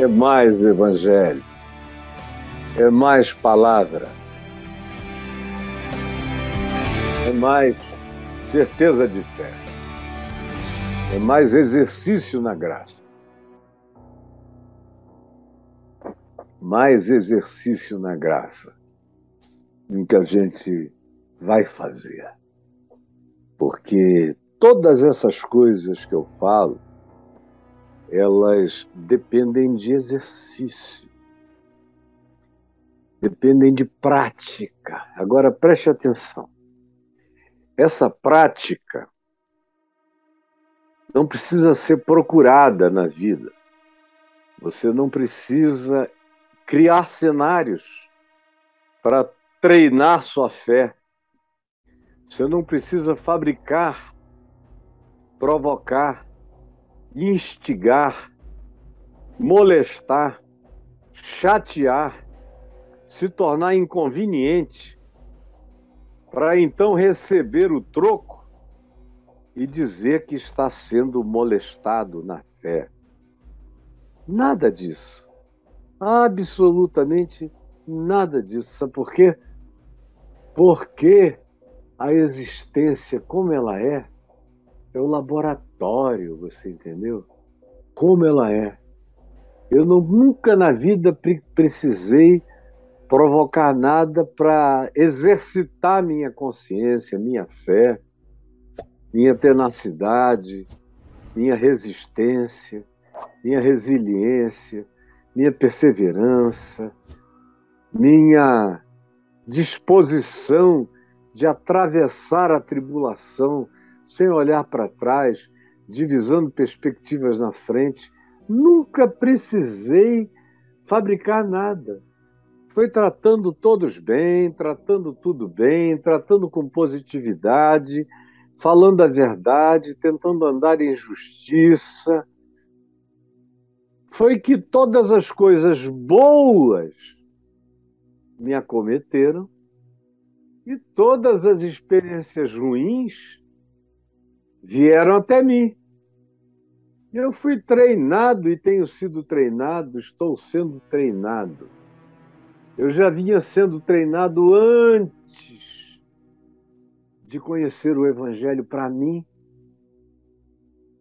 é mais evangelho, é mais palavra, é mais certeza de fé, é mais exercício na graça. Mais exercício na graça em que a gente vai fazer. Porque todas essas coisas que eu falo, elas dependem de exercício, dependem de prática. Agora preste atenção. Essa prática não precisa ser procurada na vida. Você não precisa criar cenários para treinar sua fé. Você não precisa fabricar, provocar, instigar, molestar, chatear, se tornar inconveniente, para então receber o troco e dizer que está sendo molestado na fé. Nada disso. Absolutamente nada disso. Sabe por quê? Porque a existência como ela é, é o laboratório, você entendeu? Como ela é. Eu não, nunca na vida pre precisei provocar nada para exercitar minha consciência, minha fé, minha tenacidade, minha resistência, minha resiliência, minha perseverança, minha disposição de atravessar a tribulação sem olhar para trás, divisando perspectivas na frente. Nunca precisei fabricar nada. Foi tratando todos bem, tratando tudo bem, tratando com positividade, falando a verdade, tentando andar em justiça. Foi que todas as coisas boas me acometeram e todas as experiências ruins vieram até mim. Eu fui treinado e tenho sido treinado, estou sendo treinado. Eu já vinha sendo treinado antes de conhecer o Evangelho para mim.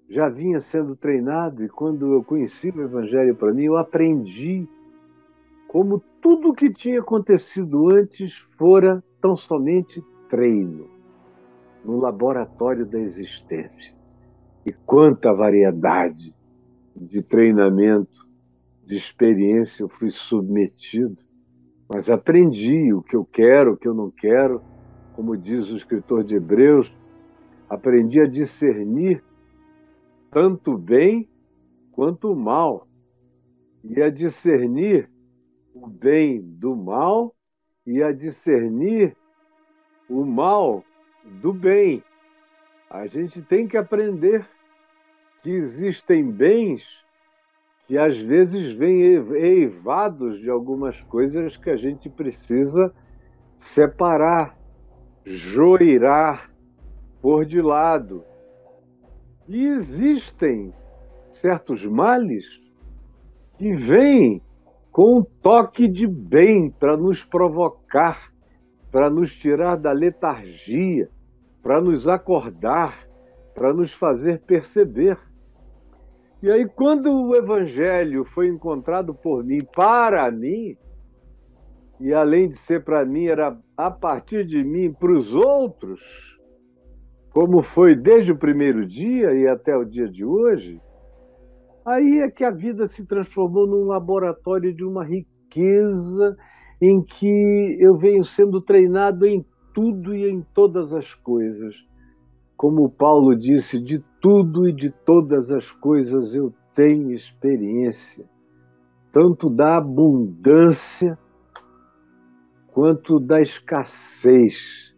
Já vinha sendo treinado e quando eu conheci o Evangelho para mim, eu aprendi como tudo o que tinha acontecido antes fora tão somente treino no laboratório da existência. E quanta variedade de treinamento, de experiência eu fui submetido, mas aprendi o que eu quero, o que eu não quero, como diz o escritor de Hebreus, aprendi a discernir tanto o bem quanto o mal, e a discernir o bem do mal e a discernir o mal do bem. A gente tem que aprender que existem bens que às vezes vêm eivados de algumas coisas que a gente precisa separar, joirar, pôr de lado. E existem certos males que vêm com um toque de bem para nos provocar, para nos tirar da letargia, para nos acordar, para nos fazer perceber. E aí, quando o Evangelho foi encontrado por mim, para mim, e além de ser para mim, era a partir de mim para os outros, como foi desde o primeiro dia e até o dia de hoje, Aí é que a vida se transformou num laboratório de uma riqueza em que eu venho sendo treinado em tudo e em todas as coisas. Como Paulo disse, de tudo e de todas as coisas eu tenho experiência, tanto da abundância quanto da escassez,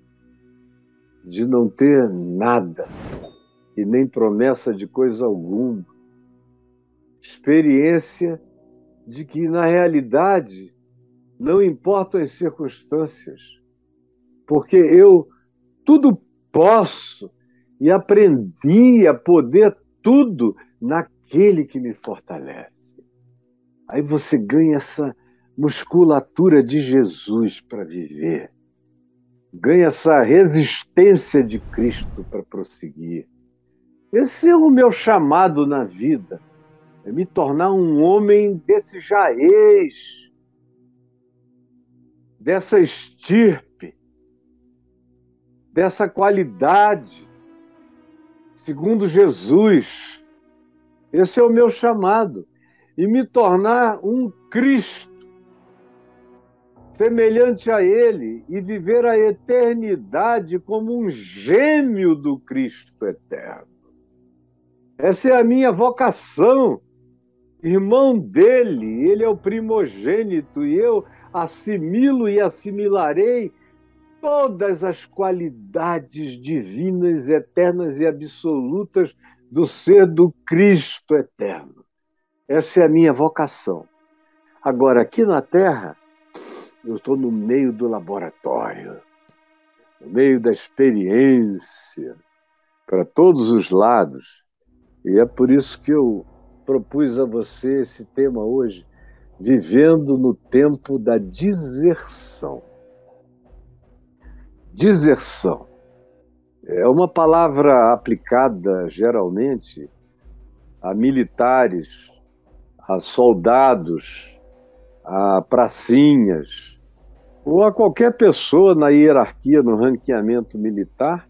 de não ter nada e nem promessa de coisa alguma. Experiência de que, na realidade, não importam as circunstâncias, porque eu tudo posso e aprendi a poder tudo naquele que me fortalece. Aí você ganha essa musculatura de Jesus para viver. Ganha essa resistência de Cristo para prosseguir. Esse é o meu chamado na vida. É me tornar um homem desse jaez, dessa estirpe, dessa qualidade, segundo Jesus. Esse é o meu chamado. E me tornar um Cristo, semelhante a Ele, e viver a eternidade como um gêmeo do Cristo eterno. Essa é a minha vocação. Irmão dele, ele é o primogênito, e eu assimilo e assimilarei todas as qualidades divinas, eternas e absolutas do ser do Cristo eterno. Essa é a minha vocação. Agora, aqui na Terra, eu estou no meio do laboratório, no meio da experiência, para todos os lados. E é por isso que eu propus a você esse tema hoje, vivendo no tempo da deserção. Deserção. É uma palavra aplicada geralmente a militares, a soldados, a pracinhas, ou a qualquer pessoa na hierarquia, no ranqueamento militar,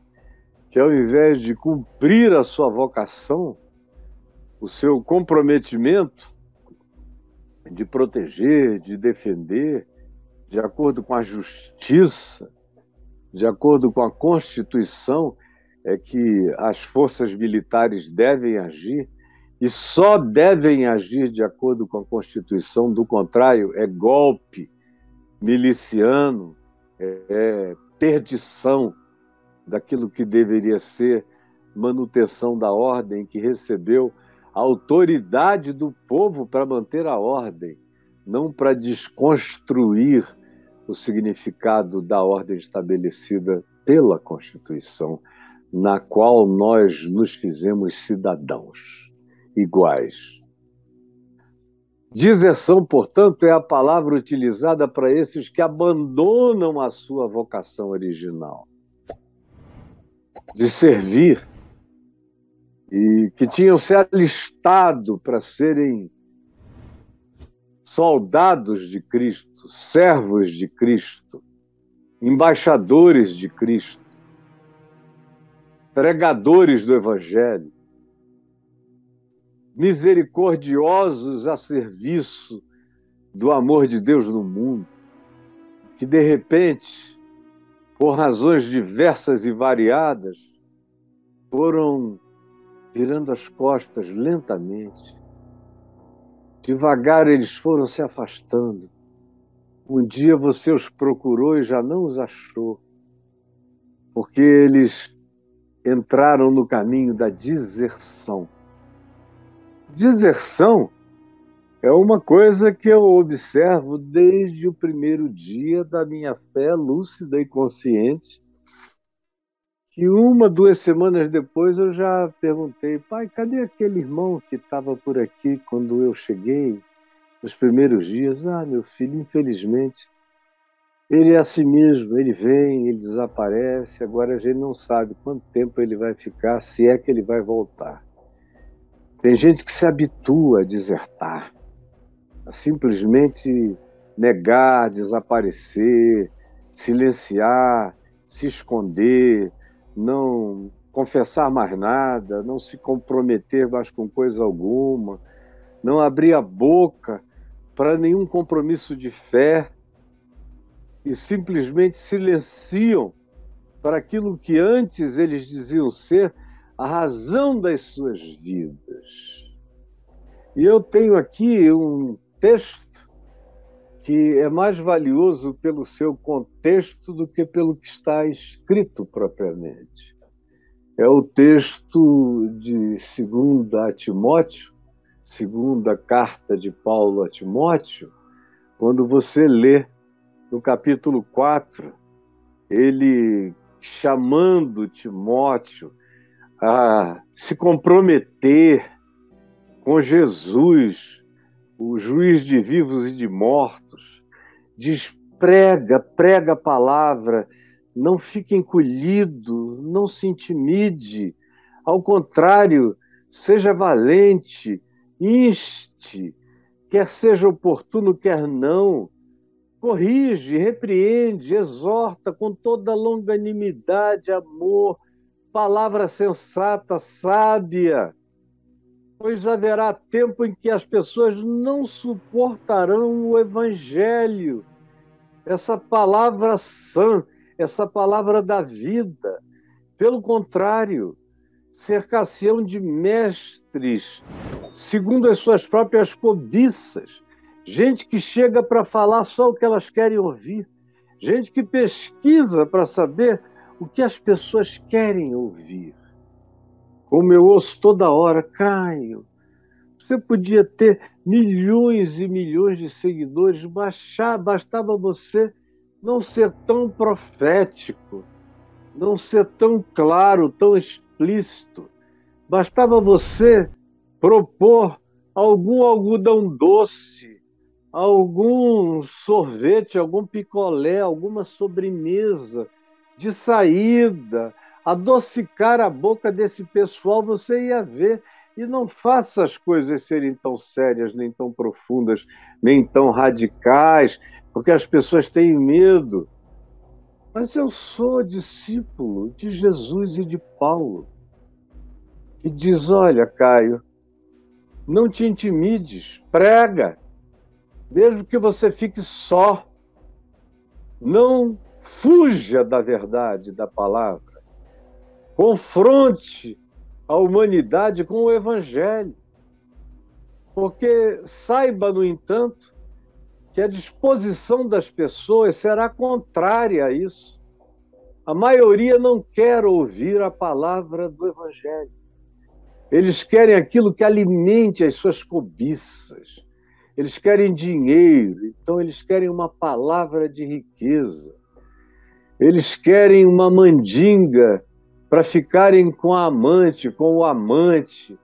que ao invés de cumprir a sua vocação, o seu comprometimento de proteger, de defender, de acordo com a justiça, de acordo com a Constituição, é que as forças militares devem agir e só devem agir de acordo com a Constituição, do contrário, é golpe miliciano, é, é perdição daquilo que deveria ser manutenção da ordem que recebeu a autoridade do povo para manter a ordem, não para desconstruir o significado da ordem estabelecida pela Constituição, na qual nós nos fizemos cidadãos iguais. Deserção, portanto, é a palavra utilizada para esses que abandonam a sua vocação original de servir e que tinham se alistado para serem soldados de Cristo, servos de Cristo, embaixadores de Cristo, pregadores do Evangelho, misericordiosos a serviço do amor de Deus no mundo, que de repente, por razões diversas e variadas, foram virando as costas lentamente Devagar eles foram se afastando. Um dia você os procurou e já não os achou, porque eles entraram no caminho da deserção. Deserção é uma coisa que eu observo desde o primeiro dia da minha fé lúcida e consciente e uma, duas semanas depois eu já perguntei, pai, cadê aquele irmão que estava por aqui quando eu cheguei, nos primeiros dias? Ah, meu filho, infelizmente, ele é assim mesmo, ele vem, ele desaparece, agora a gente não sabe quanto tempo ele vai ficar, se é que ele vai voltar. Tem gente que se habitua a desertar, a simplesmente negar, desaparecer, silenciar, se esconder, não confessar mais nada, não se comprometer mais com coisa alguma, não abrir a boca para nenhum compromisso de fé e simplesmente silenciam para aquilo que antes eles diziam ser a razão das suas vidas. E eu tenho aqui um texto que é mais valioso pelo seu contexto do que pelo que está escrito propriamente. É o texto de 2 Timóteo, segunda carta de Paulo a Timóteo, quando você lê no capítulo 4, ele chamando Timóteo a se comprometer com Jesus o juiz de vivos e de mortos, diz: prega, prega a palavra, não fique encolhido, não se intimide, ao contrário, seja valente, inste, quer seja oportuno, quer não, corrige, repreende, exorta com toda longanimidade, amor, palavra sensata, sábia, pois haverá tempo em que as pessoas não suportarão o evangelho, essa palavra sã, essa palavra da vida. Pelo contrário, cercação de mestres, segundo as suas próprias cobiças, gente que chega para falar só o que elas querem ouvir, gente que pesquisa para saber o que as pessoas querem ouvir. Como eu ouço toda hora, Caio, você podia ter milhões e milhões de seguidores, baixar, bastava você não ser tão profético, não ser tão claro, tão explícito. Bastava você propor algum algodão doce, algum sorvete, algum picolé, alguma sobremesa de saída, adocicar a boca desse pessoal, você ia ver. E não faça as coisas serem tão sérias, nem tão profundas, nem tão radicais, porque as pessoas têm medo. Mas eu sou discípulo de Jesus e de Paulo. E diz: Olha, Caio, não te intimides, prega, mesmo que você fique só. Não fuja da verdade da palavra. Confronte a humanidade com o evangelho. Porque saiba, no entanto, que a disposição das pessoas será contrária a isso. A maioria não quer ouvir a palavra do evangelho. Eles querem aquilo que alimente as suas cobiças. Eles querem dinheiro, então eles querem uma palavra de riqueza. Eles querem uma mandinga para ficarem com a amante, com o amante,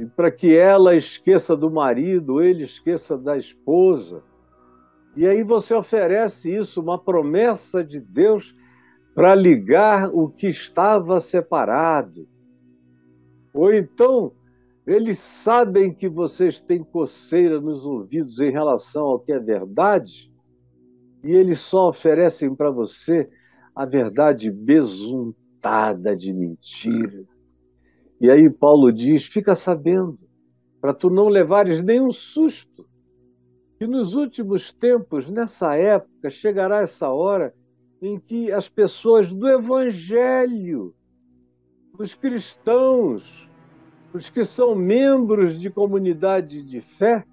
e para que ela esqueça do marido, ele esqueça da esposa. E aí você oferece isso, uma promessa de Deus para ligar o que estava separado. Ou então, eles sabem que vocês têm coceira nos ouvidos em relação ao que é verdade, e eles só oferecem para você a verdade besuntada de mentira. E aí Paulo diz: fica sabendo, para tu não levares nenhum susto, que nos últimos tempos, nessa época, chegará essa hora em que as pessoas do Evangelho, os cristãos, os que são membros de comunidade de fé,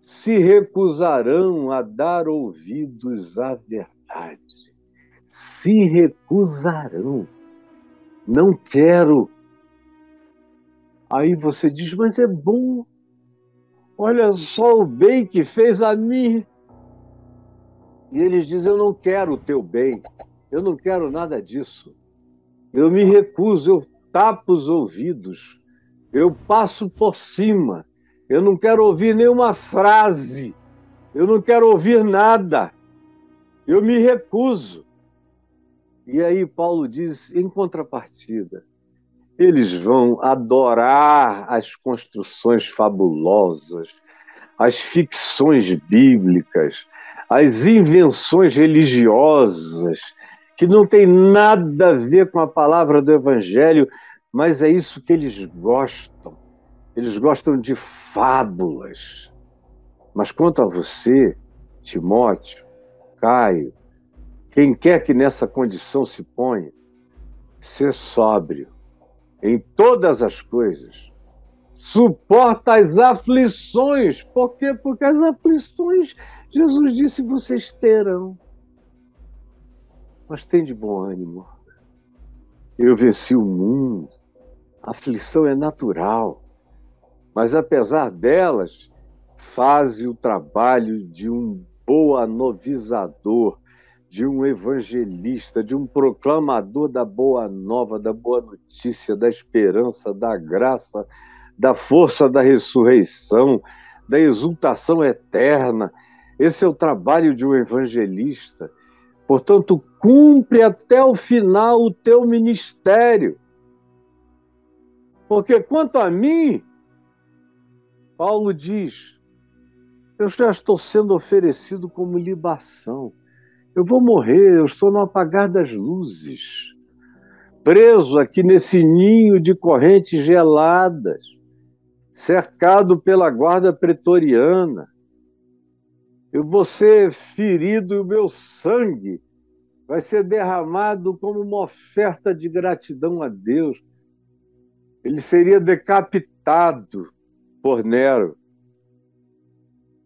se recusarão a dar ouvidos à verdade se recusarão. Não quero. Aí você diz, mas é bom. Olha só o bem que fez a mim. E eles dizem: Eu não quero o teu bem. Eu não quero nada disso. Eu me recuso, eu tapo os ouvidos. Eu passo por cima. Eu não quero ouvir nenhuma frase. Eu não quero ouvir nada. Eu me recuso. E aí Paulo diz, em contrapartida, eles vão adorar as construções fabulosas, as ficções bíblicas, as invenções religiosas, que não tem nada a ver com a palavra do Evangelho, mas é isso que eles gostam. Eles gostam de fábulas. Mas quanto a você, Timóteo, Caio, quem quer que nessa condição se ponha, ser sóbrio em todas as coisas, suporta as aflições. Por quê? Porque as aflições, Jesus disse, vocês terão. Mas tem de bom ânimo. Eu venci o mundo. A aflição é natural. Mas apesar delas, faze o trabalho de um boa novizador de um evangelista, de um proclamador da boa nova, da boa notícia, da esperança, da graça, da força da ressurreição, da exultação eterna. Esse é o trabalho de um evangelista. Portanto, cumpre até o final o teu ministério. Porque quanto a mim, Paulo diz: eu já estou sendo oferecido como libação. Eu vou morrer, eu estou no apagar das luzes, preso aqui nesse ninho de correntes geladas, cercado pela guarda pretoriana. Eu vou ser ferido e o meu sangue vai ser derramado como uma oferta de gratidão a Deus. Ele seria decapitado por Nero.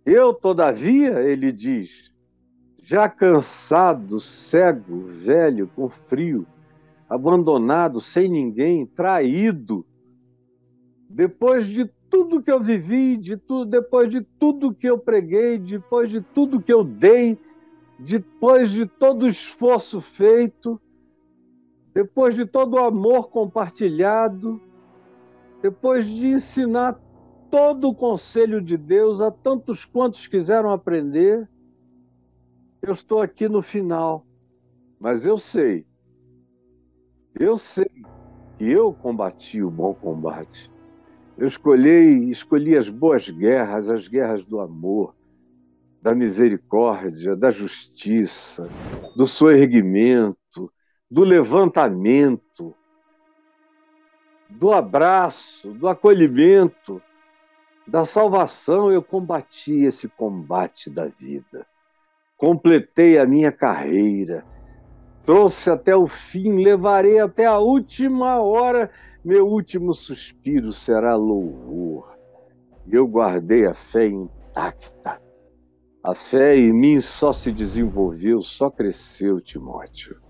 Eu, todavia, ele diz, já cansado, cego, velho, com frio, abandonado, sem ninguém, traído, depois de tudo que eu vivi, de tudo, depois de tudo que eu preguei, depois de tudo que eu dei, depois de todo o esforço feito, depois de todo o amor compartilhado, depois de ensinar todo o conselho de Deus a tantos quantos quiseram aprender, eu estou aqui no final. Mas eu sei, eu sei que eu combati o bom combate. Eu escolhi, escolhi as boas guerras, as guerras do amor, da misericórdia, da justiça, do soerguimento, do levantamento, do abraço, do acolhimento, da salvação. Eu combati esse combate da vida. Completei a minha carreira. Trouxe até o fim, levarei até a última hora meu último suspiro será louvor. Eu guardei a fé intacta. A fé em mim só se desenvolveu, só cresceu, Timóteo.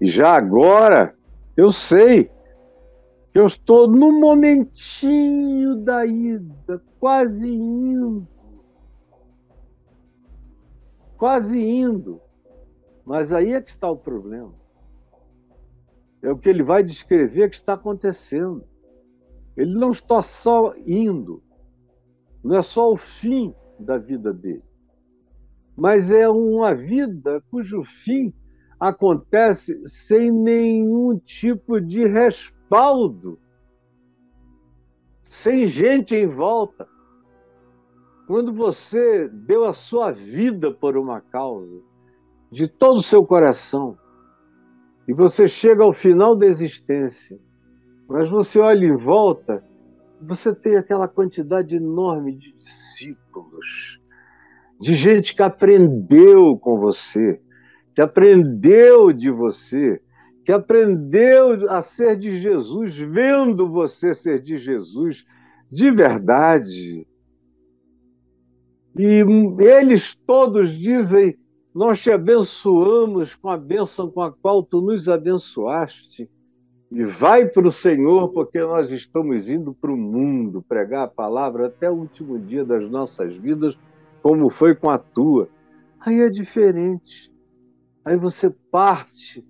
E já agora, eu sei que eu estou no momentinho da ida, quase indo. Quase indo. Mas aí é que está o problema. É o que ele vai descrever que está acontecendo. Ele não está só indo, não é só o fim da vida dele, mas é uma vida cujo fim acontece sem nenhum tipo de respaldo, sem gente em volta. Quando você deu a sua vida por uma causa, de todo o seu coração, e você chega ao final da existência, mas você olha em volta, você tem aquela quantidade enorme de discípulos, de gente que aprendeu com você, que aprendeu de você, que aprendeu a ser de Jesus, vendo você ser de Jesus de verdade. E eles todos dizem: nós te abençoamos com a bênção com a qual tu nos abençoaste. E vai para o Senhor, porque nós estamos indo para o mundo pregar a palavra até o último dia das nossas vidas, como foi com a tua. Aí é diferente. Aí você parte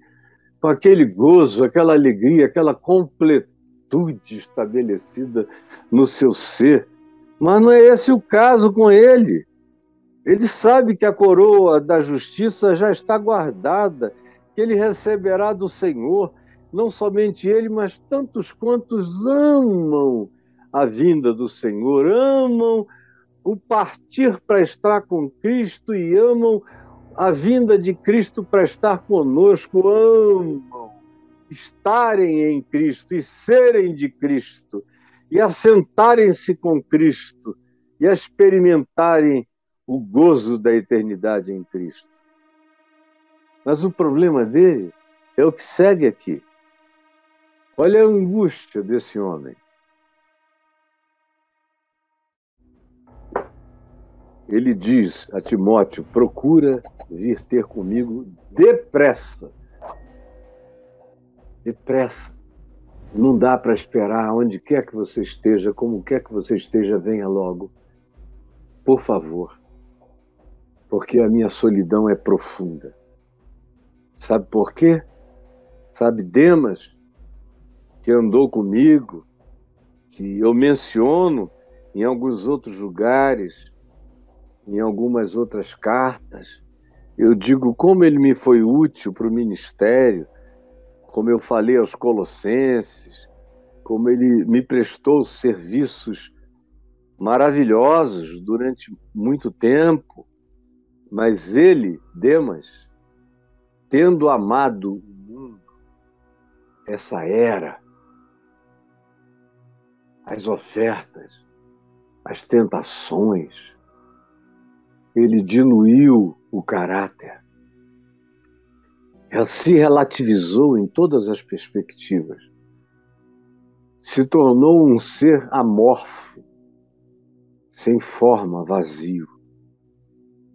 com aquele gozo, aquela alegria, aquela completude estabelecida no seu ser. Mas não é esse o caso com ele. Ele sabe que a coroa da justiça já está guardada, que ele receberá do Senhor, não somente ele, mas tantos quantos amam a vinda do Senhor, amam o partir para estar com Cristo e amam a vinda de Cristo para estar conosco, amam estarem em Cristo e serem de Cristo e assentarem-se com Cristo e experimentarem o gozo da eternidade em Cristo. Mas o problema dele é o que segue aqui. Olha a angústia desse homem. Ele diz a Timóteo: procura vir ter comigo depressa. Depressa. Não dá para esperar onde quer que você esteja, como quer que você esteja, venha logo. Por favor porque a minha solidão é profunda. Sabe por quê? Sabe, Demas, que andou comigo, que eu menciono em alguns outros lugares, em algumas outras cartas, eu digo como ele me foi útil para o ministério, como eu falei aos Colossenses, como ele me prestou serviços maravilhosos durante muito tempo, mas ele, Demas, tendo amado o mundo, essa era, as ofertas, as tentações, ele diluiu o caráter. Se relativizou em todas as perspectivas. Se tornou um ser amorfo, sem forma, vazio.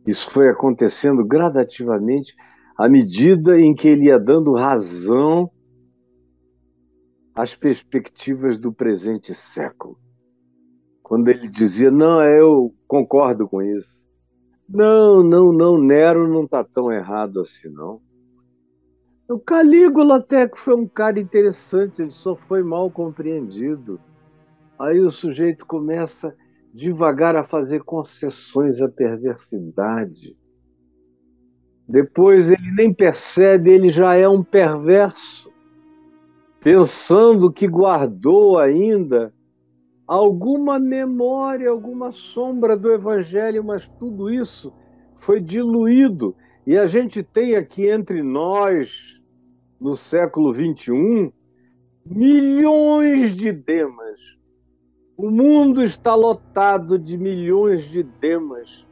Isso foi acontecendo gradativamente à medida em que ele ia dando razão às perspectivas do presente século. Quando ele dizia, não, eu concordo com isso. Não, não, não, Nero não está tão errado assim, não. O Calígula até que foi um cara interessante, ele só foi mal compreendido. Aí o sujeito começa devagar a fazer concessões à perversidade. Depois ele nem percebe, ele já é um perverso, pensando que guardou ainda alguma memória, alguma sombra do Evangelho, mas tudo isso foi diluído. E a gente tem aqui entre nós, no século XXI, milhões de demas. O mundo está lotado de milhões de demas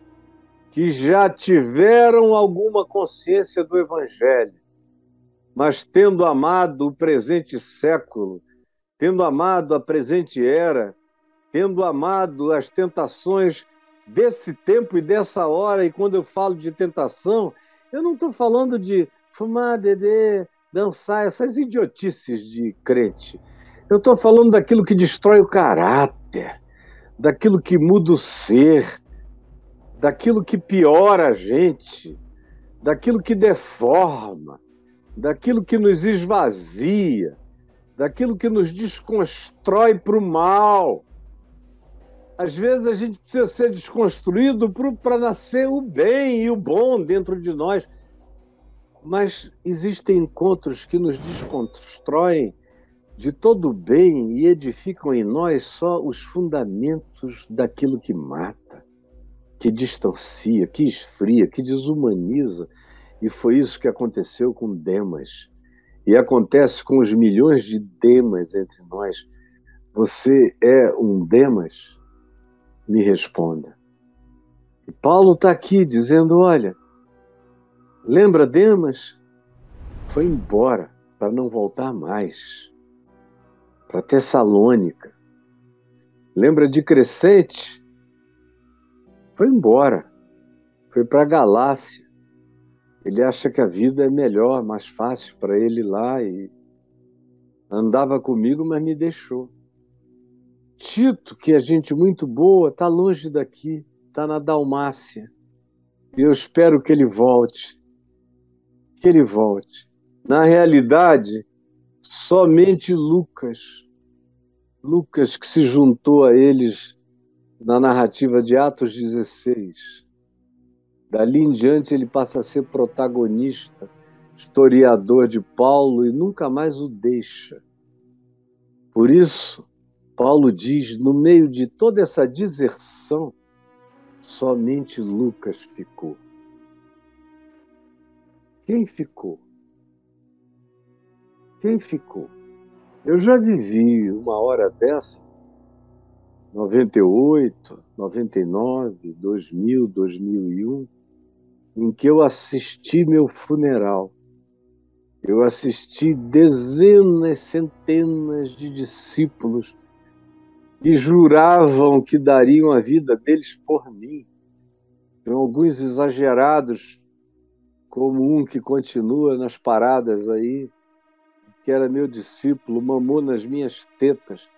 que já tiveram alguma consciência do Evangelho, mas tendo amado o presente século, tendo amado a presente era, tendo amado as tentações desse tempo e dessa hora, e quando eu falo de tentação, eu não estou falando de fumar, beber, dançar, essas idiotices de crente. Eu estou falando daquilo que destrói o caráter, daquilo que muda o ser, daquilo que piora a gente, daquilo que deforma, daquilo que nos esvazia, daquilo que nos desconstrói para o mal, às vezes a gente precisa ser desconstruído para nascer o bem e o bom dentro de nós. Mas existem encontros que nos desconstroem de todo o bem e edificam em nós só os fundamentos daquilo que mata, que distancia, que esfria, que desumaniza. E foi isso que aconteceu com Demas. E acontece com os milhões de Demas entre nós. Você é um Demas? me responda. E Paulo está aqui dizendo: olha, lembra Demas? Foi embora para não voltar mais para Tessalônica. Lembra de Crescente? Foi embora, foi para Galácia. Ele acha que a vida é melhor, mais fácil para ele lá e andava comigo, mas me deixou. Tito, que é gente muito boa, está longe daqui, está na Dalmácia. E eu espero que ele volte. Que ele volte. Na realidade, somente Lucas, Lucas que se juntou a eles na narrativa de Atos 16. Dali em diante ele passa a ser protagonista, historiador de Paulo e nunca mais o deixa. Por isso, Paulo diz: no meio de toda essa deserção, somente Lucas ficou. Quem ficou? Quem ficou? Eu já vivi uma hora dessa, 98, 99, 2000, 2001, em que eu assisti meu funeral. Eu assisti dezenas, centenas de discípulos e juravam que dariam a vida deles por mim. Tem alguns exagerados, como um que continua nas paradas aí, que era meu discípulo, mamou nas minhas tetas,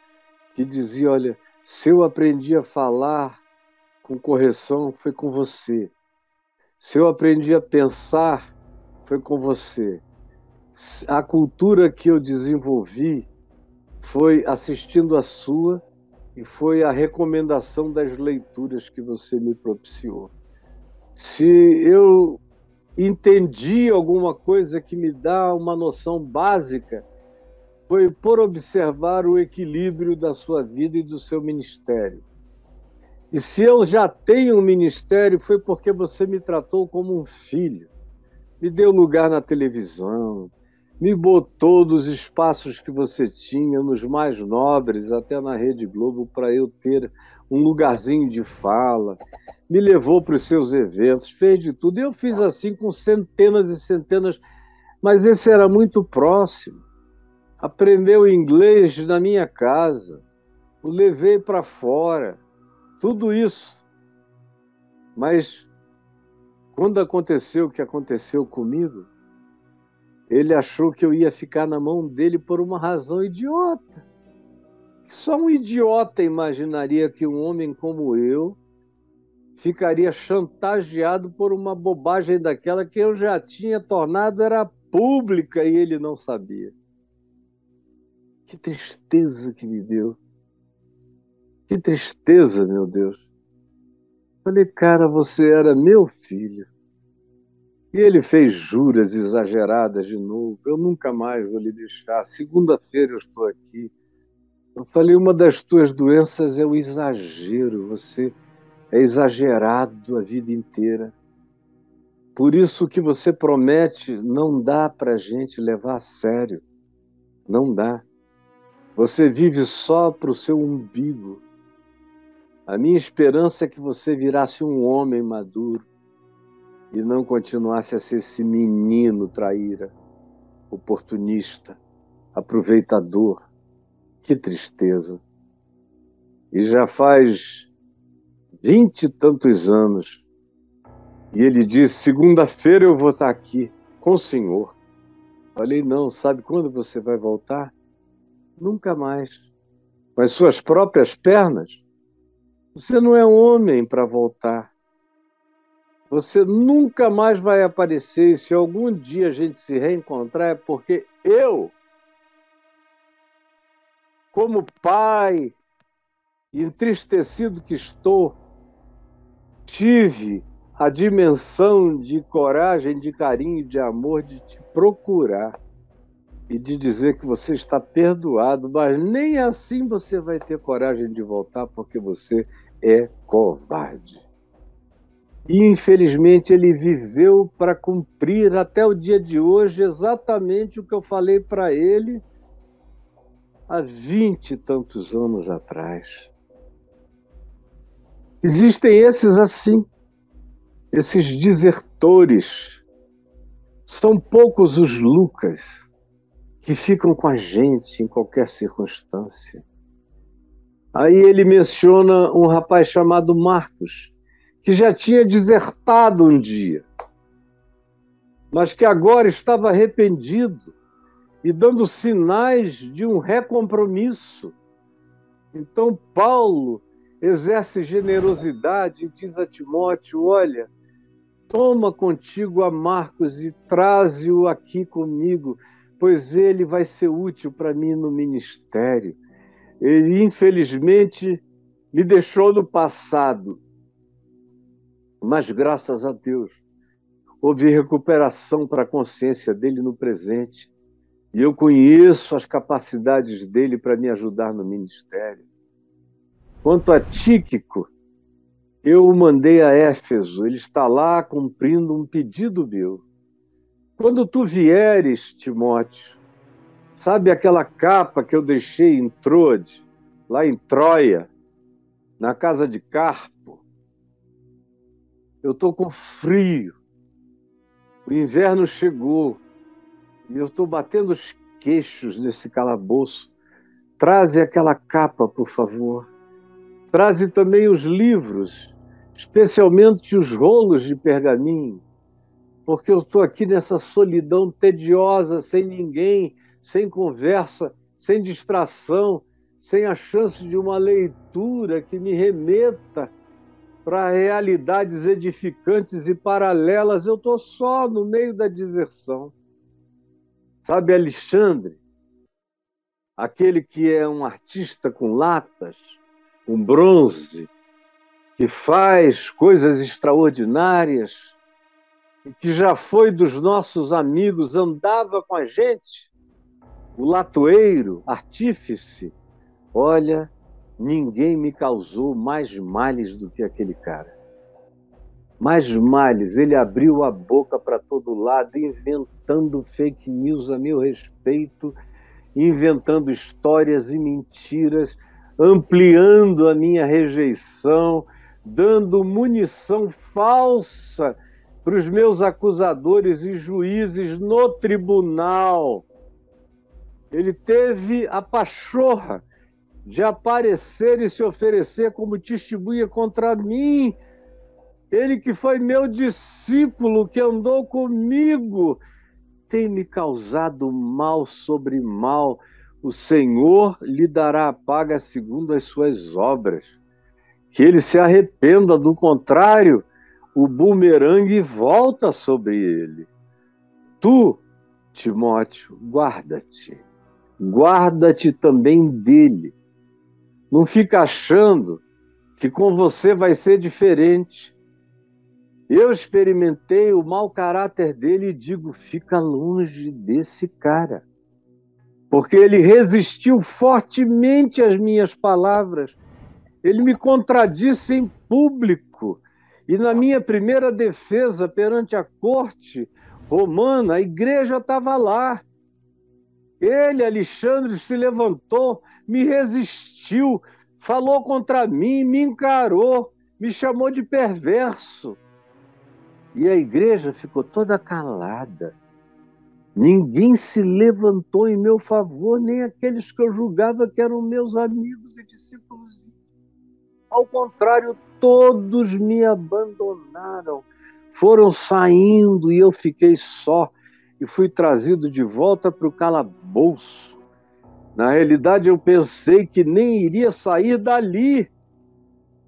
que dizia: Olha, se eu aprendi a falar com correção, foi com você. Se eu aprendi a pensar, foi com você. A cultura que eu desenvolvi foi assistindo a sua e foi a recomendação das leituras que você me propiciou. Se eu entendi alguma coisa que me dá uma noção básica, foi por observar o equilíbrio da sua vida e do seu ministério. E se eu já tenho um ministério, foi porque você me tratou como um filho, me deu lugar na televisão, me botou dos espaços que você tinha, nos mais nobres, até na Rede Globo, para eu ter um lugarzinho de fala, me levou para os seus eventos, fez de tudo. Eu fiz assim com centenas e centenas, mas esse era muito próximo. Aprendeu inglês na minha casa, o levei para fora, tudo isso. Mas quando aconteceu o que aconteceu comigo, ele achou que eu ia ficar na mão dele por uma razão idiota. Só um idiota imaginaria que um homem como eu ficaria chantageado por uma bobagem daquela que eu já tinha tornado era pública e ele não sabia. Que tristeza que me deu. Que tristeza, meu Deus. Falei, cara, você era meu filho. E ele fez juras exageradas de novo. Eu nunca mais vou lhe deixar. Segunda-feira eu estou aqui. Eu falei, uma das tuas doenças é o exagero. Você é exagerado a vida inteira. Por isso o que você promete não dá para a gente levar a sério. Não dá. Você vive só para o seu umbigo. A minha esperança é que você virasse um homem maduro e não continuasse a ser esse menino traíra, oportunista, aproveitador. Que tristeza. E já faz vinte e tantos anos. E ele disse: segunda-feira eu vou estar aqui com o senhor. Falei: não, sabe quando você vai voltar? Nunca mais. Com as suas próprias pernas? Você não é homem para voltar. Você nunca mais vai aparecer. E se algum dia a gente se reencontrar, é porque eu, como pai, entristecido que estou, tive a dimensão de coragem, de carinho, de amor de te procurar e de dizer que você está perdoado, mas nem assim você vai ter coragem de voltar porque você é covarde. E infelizmente ele viveu para cumprir até o dia de hoje exatamente o que eu falei para ele há vinte e tantos anos atrás. Existem esses assim, esses desertores. São poucos os Lucas que ficam com a gente em qualquer circunstância. Aí ele menciona um rapaz chamado Marcos, que já tinha desertado um dia, mas que agora estava arrependido e dando sinais de um recompromisso. Então, Paulo exerce generosidade e diz a Timóteo: Olha, toma contigo a Marcos e traze-o aqui comigo, pois ele vai ser útil para mim no ministério. Ele, infelizmente, me deixou no passado, mas graças a Deus, houve recuperação para a consciência dele no presente. E eu conheço as capacidades dele para me ajudar no ministério. Quanto a Tíquico, eu o mandei a Éfeso, ele está lá cumprindo um pedido meu. Quando tu vieres, Timóteo, sabe aquela capa que eu deixei em Troade, lá em Troia, na casa de Carpo? Eu estou com frio, o inverno chegou e eu estou batendo os queixos nesse calabouço. Traze aquela capa, por favor. Traze também os livros, especialmente os rolos de pergaminho, porque eu estou aqui nessa solidão tediosa, sem ninguém, sem conversa, sem distração, sem a chance de uma leitura que me remeta para realidades edificantes e paralelas. Eu estou só no meio da deserção. Sabe, Alexandre, aquele que é um artista com latas, um bronze que faz coisas extraordinárias, que já foi dos nossos amigos, andava com a gente, o latoeiro, artífice, olha, ninguém me causou mais males do que aquele cara. Mais males, ele abriu a boca para todo lado, inventando fake news a meu respeito, inventando histórias e mentiras, ampliando a minha rejeição, dando munição falsa para os meus acusadores e juízes no tribunal. Ele teve a pachorra de aparecer e se oferecer como testemunha contra mim. Ele que foi meu discípulo, que andou comigo, tem me causado mal sobre mal. O Senhor lhe dará a paga segundo as suas obras. Que ele se arrependa, do contrário, o bumerangue volta sobre ele. Tu, Timóteo, guarda-te. Guarda-te também dele não fica achando que com você vai ser diferente. Eu experimentei o mau caráter dele e digo: fica longe desse cara. Porque ele resistiu fortemente às minhas palavras. Ele me contradisse em público. E na minha primeira defesa perante a corte romana, a igreja estava lá. Ele, Alexandre, se levantou, me resistiu, falou contra mim, me encarou, me chamou de perverso. E a igreja ficou toda calada. Ninguém se levantou em meu favor, nem aqueles que eu julgava que eram meus amigos e discípulos. Ao contrário, todos me abandonaram, foram saindo e eu fiquei só e fui trazido de volta para o calabouço. Na realidade, eu pensei que nem iria sair dali,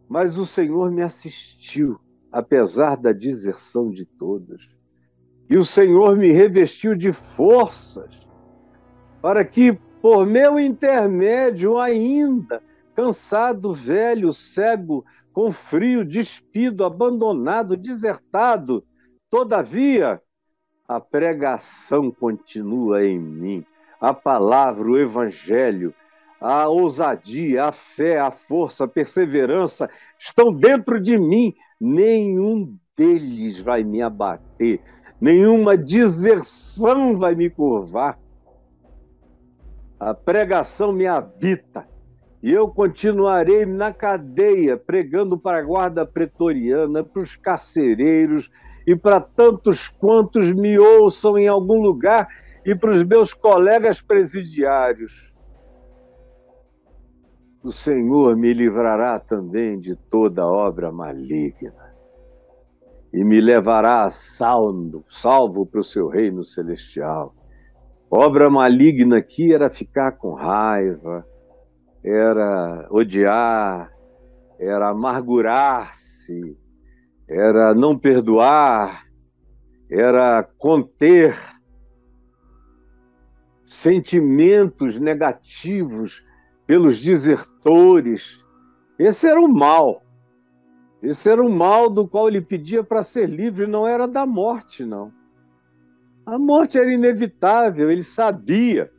mas o Senhor me assistiu, apesar da deserção de todos. E o Senhor me revestiu de forças, para que, por meu intermédio, ainda, cansado, velho, cego, com frio, despido, abandonado, desertado, todavia, a pregação continua em mim, a palavra, o evangelho, a ousadia, a fé, a força, a perseverança estão dentro de mim. Nenhum deles vai me abater, nenhuma deserção vai me curvar. A pregação me habita e eu continuarei na cadeia, pregando para a guarda pretoriana, para os carcereiros, e para tantos quantos me ouçam em algum lugar e para os meus colegas presidiários. O Senhor me livrará também de toda obra maligna e me levará salvo, salvo para o seu reino celestial. Obra maligna aqui era ficar com raiva, era odiar, era amargurar-se, era não perdoar, era conter sentimentos negativos pelos desertores. Esse era o mal. Esse era o mal do qual ele pedia para ser livre, não era da morte, não. A morte era inevitável, ele sabia.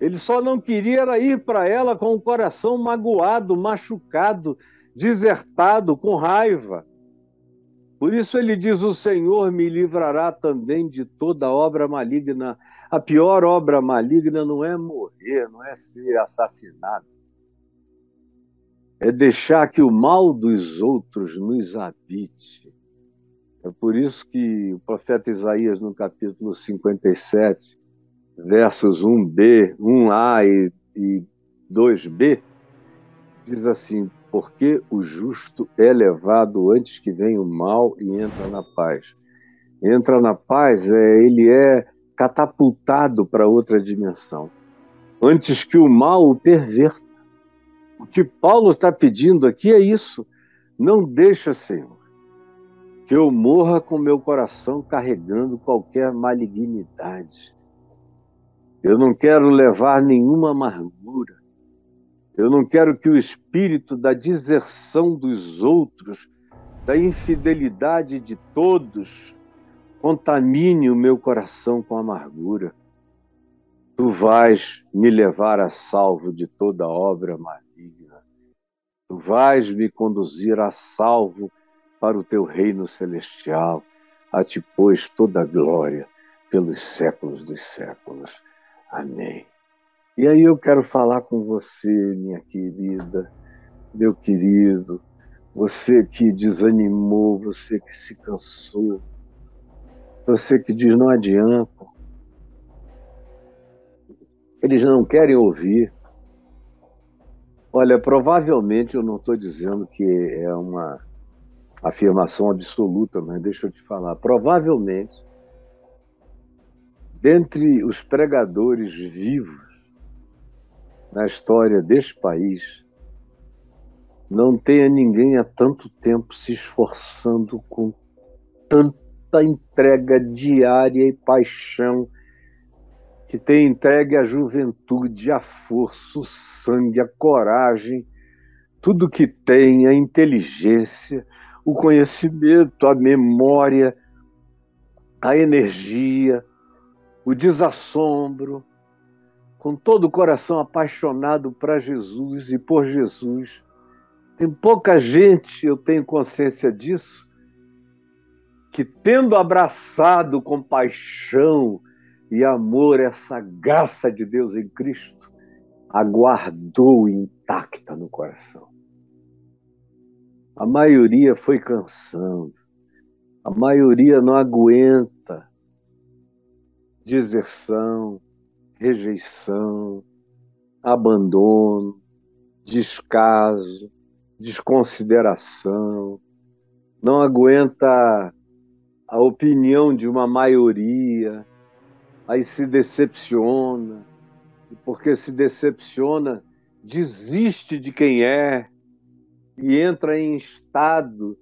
Ele só não queria ir para ela com o coração magoado, machucado, desertado, com raiva. Por isso ele diz: O Senhor me livrará também de toda obra maligna. A pior obra maligna não é morrer, não é ser assassinado. É deixar que o mal dos outros nos habite. É por isso que o profeta Isaías, no capítulo 57, versos 1b, 1a e, e 2b, diz assim: porque o justo é levado antes que venha o mal e entra na paz. Entra na paz, é, ele é catapultado para outra dimensão, antes que o mal o perverta. O que Paulo está pedindo aqui é isso. Não deixa, Senhor, que eu morra com meu coração carregando qualquer malignidade. Eu não quero levar nenhuma amargura. Eu não quero que o espírito da deserção dos outros, da infidelidade de todos, contamine o meu coração com amargura. Tu vais me levar a salvo de toda obra. Tu vais me conduzir a salvo para o teu reino celestial. A ti, pois, toda a glória pelos séculos dos séculos. Amém. E aí eu quero falar com você, minha querida, meu querido, você que desanimou, você que se cansou, você que diz não adianta. Eles não querem ouvir. Olha, provavelmente eu não estou dizendo que é uma afirmação absoluta, mas deixa eu te falar. Provavelmente, dentre os pregadores vivos, na história deste país, não tenha ninguém há tanto tempo se esforçando com tanta entrega diária e paixão que tem entregue a juventude, a força, o sangue, a coragem, tudo que tem, a inteligência, o conhecimento, a memória, a energia, o desassombro, com todo o coração apaixonado para Jesus e por Jesus. Tem pouca gente, eu tenho consciência disso, que tendo abraçado com paixão e amor essa graça de Deus em Cristo, aguardou intacta no coração. A maioria foi cansando, a maioria não aguenta deserção, rejeição, abandono, descaso, desconsideração, não aguenta a opinião de uma maioria, aí se decepciona, e porque se decepciona, desiste de quem é e entra em estado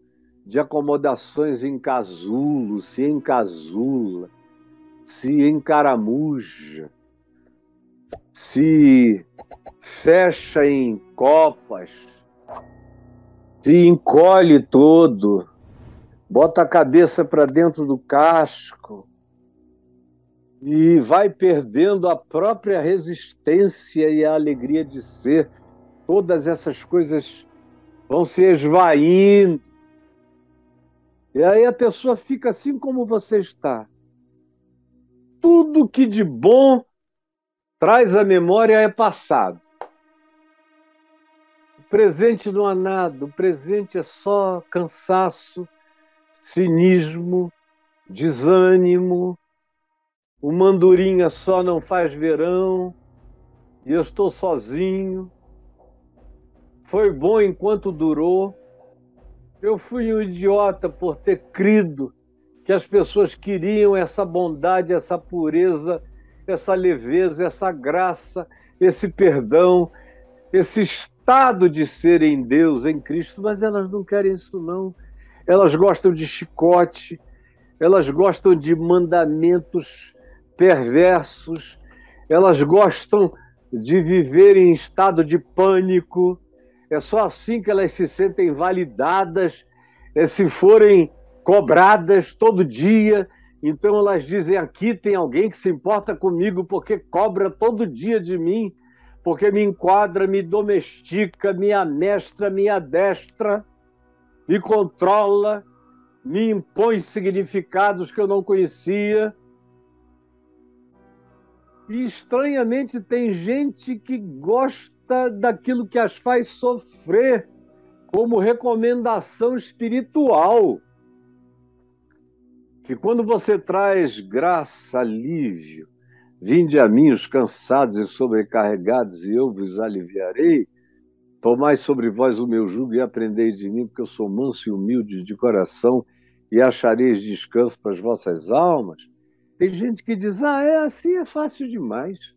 de acomodações em casulo, se encasula, se encaramuja se fecha em copas, se encolhe todo, bota a cabeça para dentro do casco e vai perdendo a própria resistência e a alegria de ser. Todas essas coisas vão se esvaindo. E aí a pessoa fica assim como você está. Tudo que de bom traz a memória é passado. O presente não há nada, o presente é só cansaço, cinismo, desânimo. O mandurinha só não faz verão e eu estou sozinho. Foi bom enquanto durou. Eu fui um idiota por ter crido que as pessoas queriam essa bondade, essa pureza essa leveza, essa graça, esse perdão, esse estado de ser em Deus, em Cristo, mas elas não querem isso, não. Elas gostam de chicote, elas gostam de mandamentos perversos, elas gostam de viver em estado de pânico. É só assim que elas se sentem validadas, é se forem cobradas todo dia, então elas dizem: aqui tem alguém que se importa comigo porque cobra todo dia de mim, porque me enquadra, me domestica, me amestra, me adestra, me controla, me impõe significados que eu não conhecia. E estranhamente tem gente que gosta daquilo que as faz sofrer como recomendação espiritual que quando você traz graça, alívio, vinde a mim os cansados e sobrecarregados, e eu vos aliviarei, tomai sobre vós o meu jugo e aprendei de mim, porque eu sou manso e humilde de coração, e achareis descanso para as vossas almas. Tem gente que diz, ah, é assim, é fácil demais.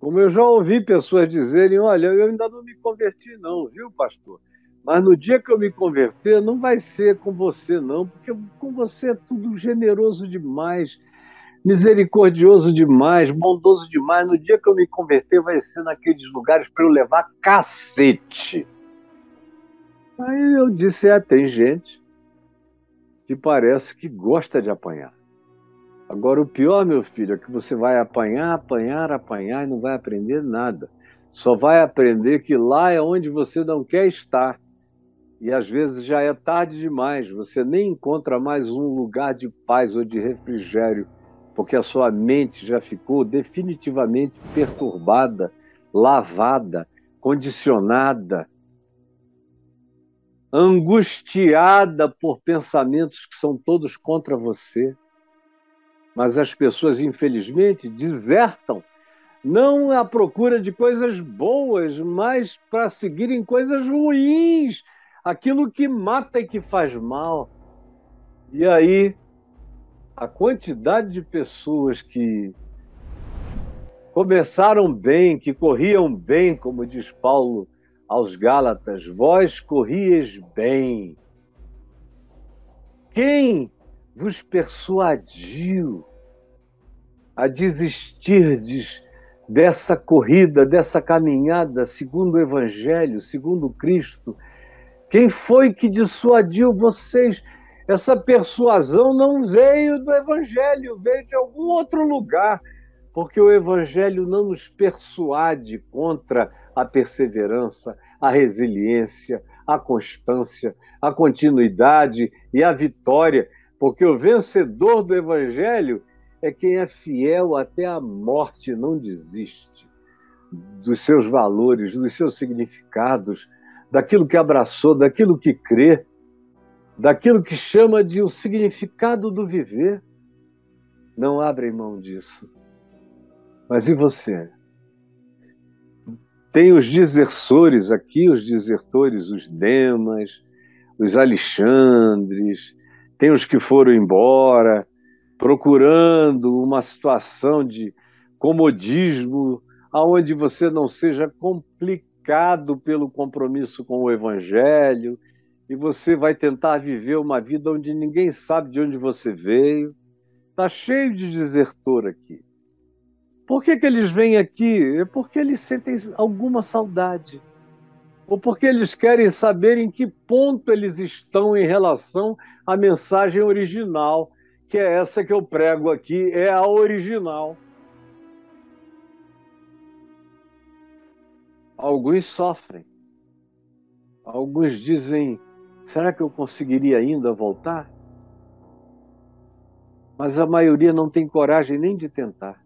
Como eu já ouvi pessoas dizerem, olha, eu ainda não me converti não, viu, pastor? Mas no dia que eu me converter, não vai ser com você, não, porque com você é tudo generoso demais. misericordioso demais, bondoso demais. No dia que eu me converter, vai ser naqueles lugares para eu levar cacete. Aí eu disse: é, tem gente que parece que gosta de apanhar. Agora, o pior, meu filho, é que você vai apanhar, apanhar, apanhar e não vai aprender nada. Só vai aprender que lá é onde você não quer estar. E às vezes já é tarde demais, você nem encontra mais um lugar de paz ou de refrigério, porque a sua mente já ficou definitivamente perturbada, lavada, condicionada, angustiada por pensamentos que são todos contra você. Mas as pessoas, infelizmente, desertam, não à procura de coisas boas, mas para seguirem coisas ruins, aquilo que mata e que faz mal. E aí, a quantidade de pessoas que começaram bem, que corriam bem, como diz Paulo aos Gálatas: Vós corrieis bem. Quem vos persuadiu a desistirdes dessa corrida, dessa caminhada segundo o Evangelho, segundo Cristo? Quem foi que dissuadiu vocês? Essa persuasão não veio do Evangelho, veio de algum outro lugar, porque o Evangelho não nos persuade contra a perseverança, a resiliência, a constância, a continuidade e a vitória, porque o vencedor do Evangelho é quem é fiel até a morte, não desiste dos seus valores, dos seus significados, daquilo que abraçou, daquilo que crê, daquilo que chama de o significado do viver. Não abrem mão disso. Mas e você? Tem os desertores aqui, os desertores, os Demas, os Alexandres, tem os que foram embora, procurando uma situação de comodismo, aonde você não seja complicado pelo compromisso com o Evangelho, e você vai tentar viver uma vida onde ninguém sabe de onde você veio. Está cheio de desertor aqui. Por que, que eles vêm aqui? É porque eles sentem alguma saudade. Ou porque eles querem saber em que ponto eles estão em relação à mensagem original, que é essa que eu prego aqui, é a original. Alguns sofrem. Alguns dizem: será que eu conseguiria ainda voltar? Mas a maioria não tem coragem nem de tentar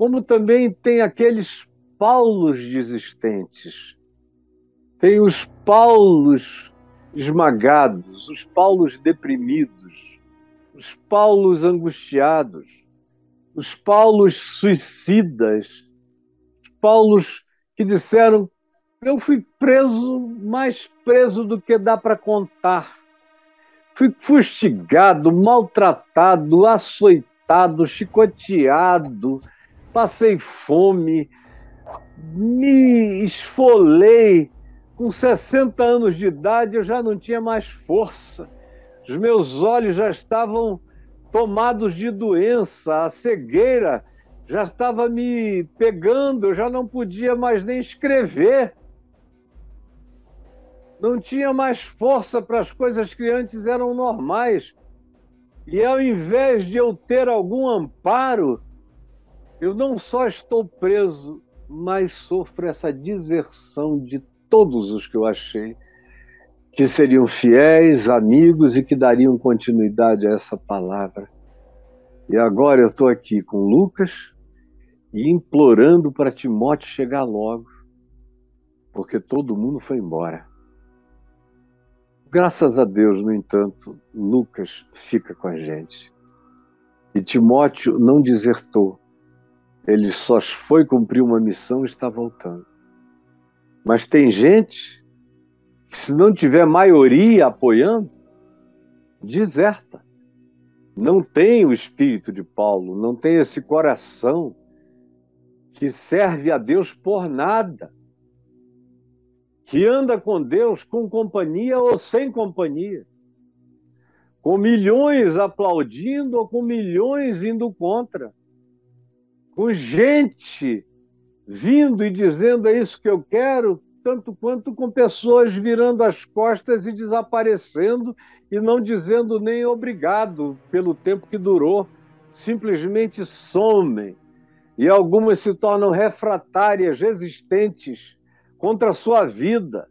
como também tem aqueles Paulos desistentes. Tem os Paulos esmagados, os Paulos deprimidos, os Paulos angustiados, os Paulos suicidas, os Paulos que disseram: Eu fui preso, mais preso do que dá para contar. Fui fustigado, maltratado, açoitado, chicoteado passei fome, me esfolei. Com 60 anos de idade eu já não tinha mais força. Os meus olhos já estavam tomados de doença, a cegueira já estava me pegando, eu já não podia mais nem escrever. Não tinha mais força para as coisas que antes eram normais. E ao invés de eu ter algum amparo, eu não só estou preso, mas sofro essa deserção de todos os que eu achei que seriam fiéis, amigos e que dariam continuidade a essa palavra. E agora eu estou aqui com Lucas e implorando para Timóteo chegar logo, porque todo mundo foi embora. Graças a Deus, no entanto, Lucas fica com a gente. E Timóteo não desertou. Ele só foi cumprir uma missão e está voltando. Mas tem gente que, se não tiver maioria apoiando, deserta. Não tem o espírito de Paulo, não tem esse coração que serve a Deus por nada, que anda com Deus com companhia ou sem companhia. com milhões aplaudindo ou com milhões indo contra, com gente vindo e dizendo é isso que eu quero, tanto quanto com pessoas virando as costas e desaparecendo e não dizendo nem obrigado pelo tempo que durou, simplesmente somem. E algumas se tornam refratárias, resistentes contra a sua vida.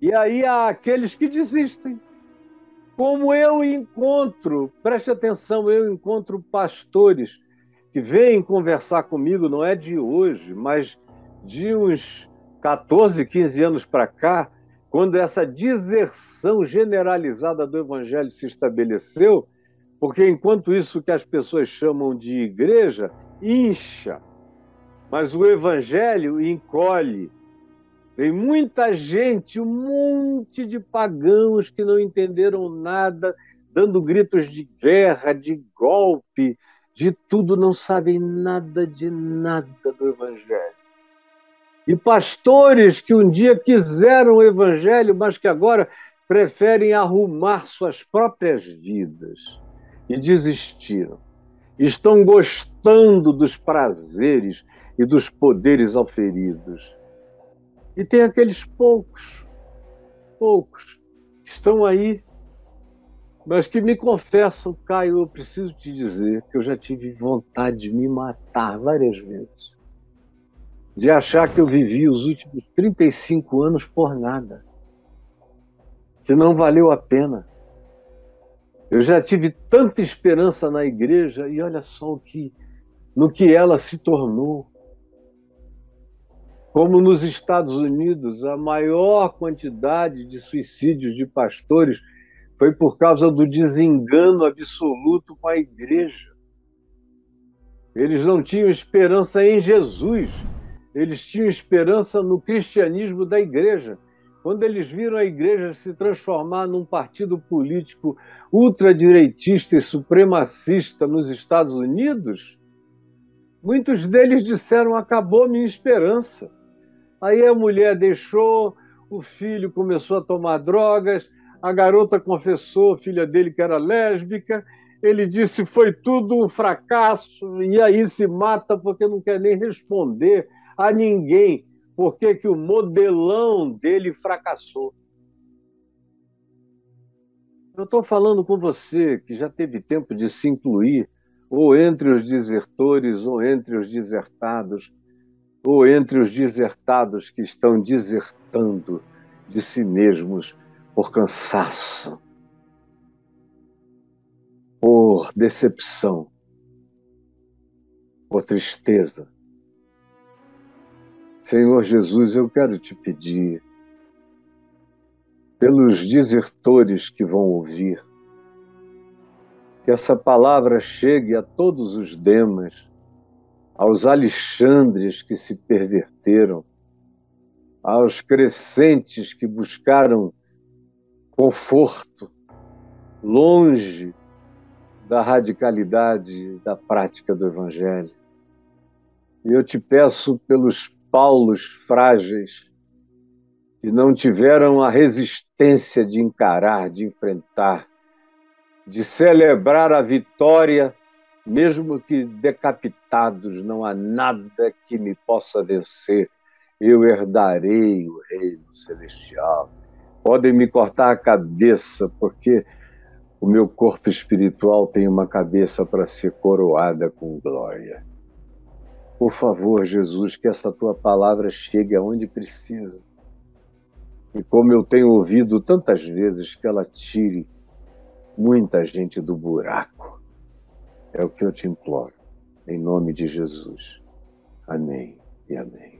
E aí há aqueles que desistem. Como eu encontro, preste atenção, eu encontro pastores que vêm conversar comigo, não é de hoje, mas de uns 14, 15 anos para cá, quando essa deserção generalizada do evangelho se estabeleceu, porque enquanto isso que as pessoas chamam de igreja incha, mas o evangelho encolhe. Tem muita gente, um monte de pagãos que não entenderam nada, dando gritos de guerra, de golpe, de tudo, não sabem nada de nada do evangelho. E pastores que um dia quiseram o evangelho, mas que agora preferem arrumar suas próprias vidas e desistiram. Estão gostando dos prazeres e dos poderes auferidos. E tem aqueles poucos, poucos, que estão aí, mas que me confessam, Caio, eu preciso te dizer que eu já tive vontade de me matar várias vezes de achar que eu vivi os últimos 35 anos por nada, que não valeu a pena. Eu já tive tanta esperança na igreja e olha só o que no que ela se tornou. Como nos Estados Unidos, a maior quantidade de suicídios de pastores foi por causa do desengano absoluto com a igreja. Eles não tinham esperança em Jesus eles tinham esperança no cristianismo da igreja. Quando eles viram a igreja se transformar num partido político ultradireitista e supremacista nos Estados Unidos, muitos deles disseram: acabou minha esperança. Aí a mulher deixou, o filho começou a tomar drogas, a garota confessou, filha dele, que era lésbica. Ele disse: foi tudo um fracasso, e aí se mata porque não quer nem responder a ninguém porque que o modelão dele fracassou. Eu estou falando com você que já teve tempo de se incluir, ou entre os desertores, ou entre os desertados, ou entre os desertados que estão desertando de si mesmos por cansaço, por decepção, por tristeza, Senhor Jesus, eu quero te pedir, pelos desertores que vão ouvir, que essa palavra chegue a todos os Demas, aos Alexandres que se perverteram, aos crescentes que buscaram conforto longe da radicalidade da prática do Evangelho. E eu te peço pelos Paulos frágeis que não tiveram a resistência de encarar, de enfrentar, de celebrar a vitória, mesmo que decapitados, não há nada que me possa vencer. Eu herdarei o reino celestial. Podem me cortar a cabeça, porque o meu corpo espiritual tem uma cabeça para ser coroada com glória. Por favor, Jesus, que essa tua palavra chegue aonde precisa. E como eu tenho ouvido tantas vezes, que ela tire muita gente do buraco. É o que eu te imploro. Em nome de Jesus. Amém e amém.